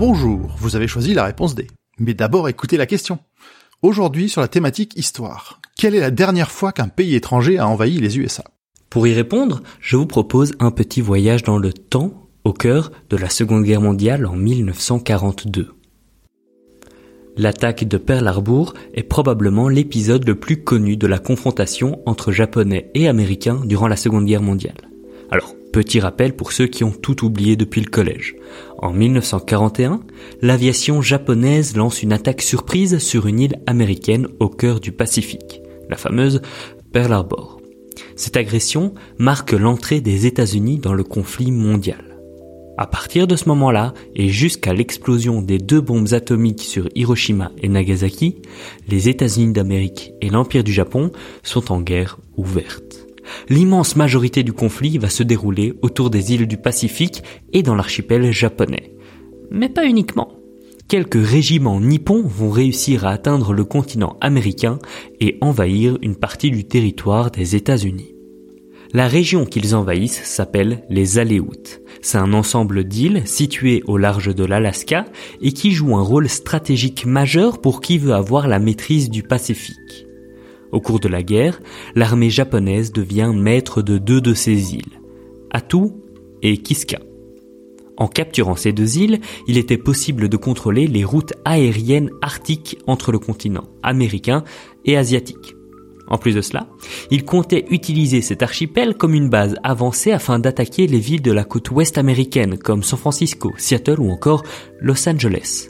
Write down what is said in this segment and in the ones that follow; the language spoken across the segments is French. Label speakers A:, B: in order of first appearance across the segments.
A: Bonjour, vous avez choisi la réponse D. Mais d'abord écoutez la question. Aujourd'hui sur la thématique histoire. Quelle est la dernière fois qu'un pays étranger a envahi les USA
B: Pour y répondre, je vous propose un petit voyage dans le temps au cœur de la Seconde Guerre mondiale en 1942. L'attaque de Pearl Harbor est probablement l'épisode le plus connu de la confrontation entre Japonais et Américains durant la Seconde Guerre mondiale. Alors, petit rappel pour ceux qui ont tout oublié depuis le collège. En 1941, l'aviation japonaise lance une attaque surprise sur une île américaine au cœur du Pacifique, la fameuse Pearl Harbor. Cette agression marque l'entrée des États-Unis dans le conflit mondial. À partir de ce moment-là, et jusqu'à l'explosion des deux bombes atomiques sur Hiroshima et Nagasaki, les États-Unis d'Amérique et l'Empire du Japon sont en guerre ouverte. L'immense majorité du conflit va se dérouler autour des îles du Pacifique et dans l'archipel japonais. Mais pas uniquement. Quelques régiments nippons vont réussir à atteindre le continent américain et envahir une partie du territoire des États-Unis. La région qu'ils envahissent s'appelle les Aléoutes. C'est un ensemble d'îles situées au large de l'Alaska et qui joue un rôle stratégique majeur pour qui veut avoir la maîtrise du Pacifique. Au cours de la guerre, l'armée japonaise devient maître de deux de ces îles, Attu et Kiska. En capturant ces deux îles, il était possible de contrôler les routes aériennes arctiques entre le continent américain et asiatique. En plus de cela, il comptait utiliser cet archipel comme une base avancée afin d'attaquer les villes de la côte ouest américaine comme San Francisco, Seattle ou encore Los Angeles.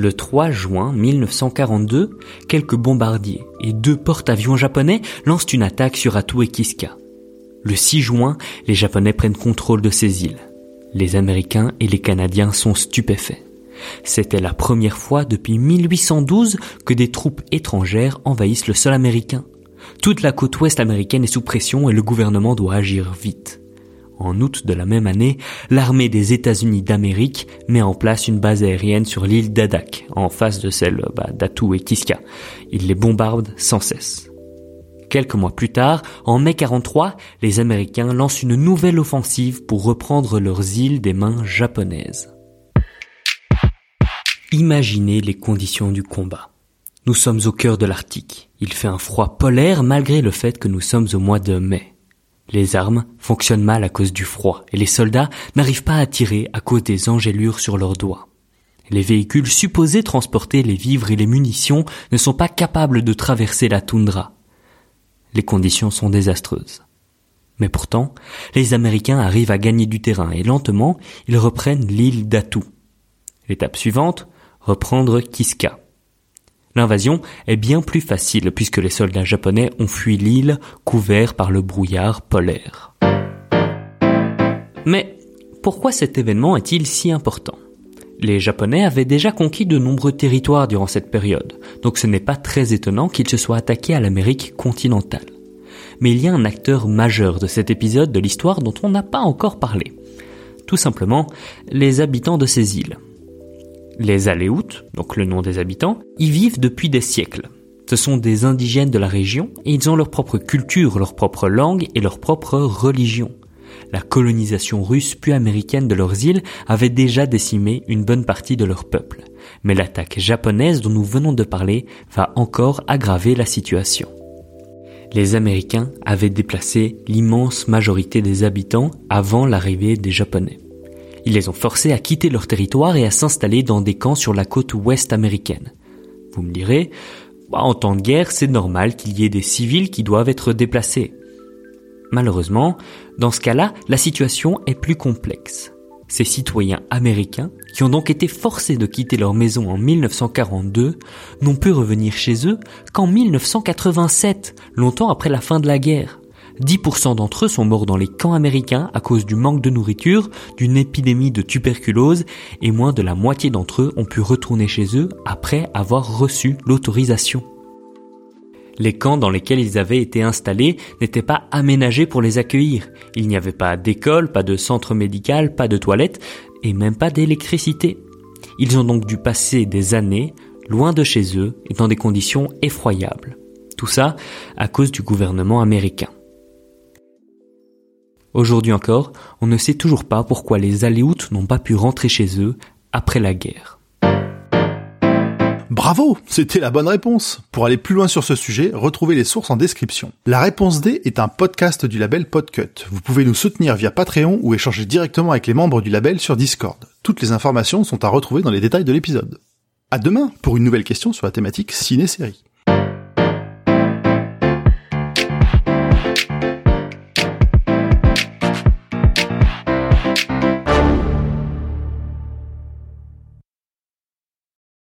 B: Le 3 juin 1942, quelques bombardiers et deux porte-avions japonais lancent une attaque sur Attu et Kiska. Le 6 juin, les Japonais prennent contrôle de ces îles. Les Américains et les Canadiens sont stupéfaits. C'était la première fois depuis 1812 que des troupes étrangères envahissent le sol américain. Toute la côte ouest américaine est sous pression et le gouvernement doit agir vite. En août de la même année, l'armée des États-Unis d'Amérique met en place une base aérienne sur l'île d'Adak, en face de celle bah, et Kiska. Il les bombarde sans cesse. Quelques mois plus tard, en mai 43, les Américains lancent une nouvelle offensive pour reprendre leurs îles des mains japonaises. Imaginez les conditions du combat. Nous sommes au cœur de l'Arctique. Il fait un froid polaire malgré le fait que nous sommes au mois de mai. Les armes fonctionnent mal à cause du froid et les soldats n'arrivent pas à tirer à cause des engelures sur leurs doigts. Les véhicules supposés transporter les vivres et les munitions ne sont pas capables de traverser la toundra. Les conditions sont désastreuses. Mais pourtant, les Américains arrivent à gagner du terrain et lentement, ils reprennent l'île d'Attu. L'étape suivante, reprendre Kiska. L'invasion est bien plus facile puisque les soldats japonais ont fui l'île couvert par le brouillard polaire. Mais pourquoi cet événement est-il si important? Les Japonais avaient déjà conquis de nombreux territoires durant cette période, donc ce n'est pas très étonnant qu'ils se soient attaqués à l'Amérique continentale. Mais il y a un acteur majeur de cet épisode de l'histoire dont on n'a pas encore parlé. Tout simplement, les habitants de ces îles. Les Aléoutes, donc le nom des habitants, y vivent depuis des siècles. Ce sont des indigènes de la région et ils ont leur propre culture, leur propre langue et leur propre religion. La colonisation russe puis américaine de leurs îles avait déjà décimé une bonne partie de leur peuple. Mais l'attaque japonaise dont nous venons de parler va encore aggraver la situation. Les Américains avaient déplacé l'immense majorité des habitants avant l'arrivée des Japonais. Ils les ont forcés à quitter leur territoire et à s'installer dans des camps sur la côte ouest américaine. Vous me direz, bah, en temps de guerre, c'est normal qu'il y ait des civils qui doivent être déplacés. Malheureusement, dans ce cas-là, la situation est plus complexe. Ces citoyens américains, qui ont donc été forcés de quitter leur maison en 1942, n'ont pu revenir chez eux qu'en 1987, longtemps après la fin de la guerre. 10% d'entre eux sont morts dans les camps américains à cause du manque de nourriture, d'une épidémie de tuberculose, et moins de la moitié d'entre eux ont pu retourner chez eux après avoir reçu l'autorisation. Les camps dans lesquels ils avaient été installés n'étaient pas aménagés pour les accueillir. Il n'y avait pas d'école, pas de centre médical, pas de toilettes et même pas d'électricité. Ils ont donc dû passer des années loin de chez eux et dans des conditions effroyables. Tout ça à cause du gouvernement américain. Aujourd'hui encore, on ne sait toujours pas pourquoi les Aléoutes n'ont pas pu rentrer chez eux après la guerre.
A: Bravo, c'était la bonne réponse. Pour aller plus loin sur ce sujet, retrouvez les sources en description. La réponse D est un podcast du label Podcut. Vous pouvez nous soutenir via Patreon ou échanger directement avec les membres du label sur Discord. Toutes les informations sont à retrouver dans les détails de l'épisode. À demain pour une nouvelle question sur la thématique ciné-série.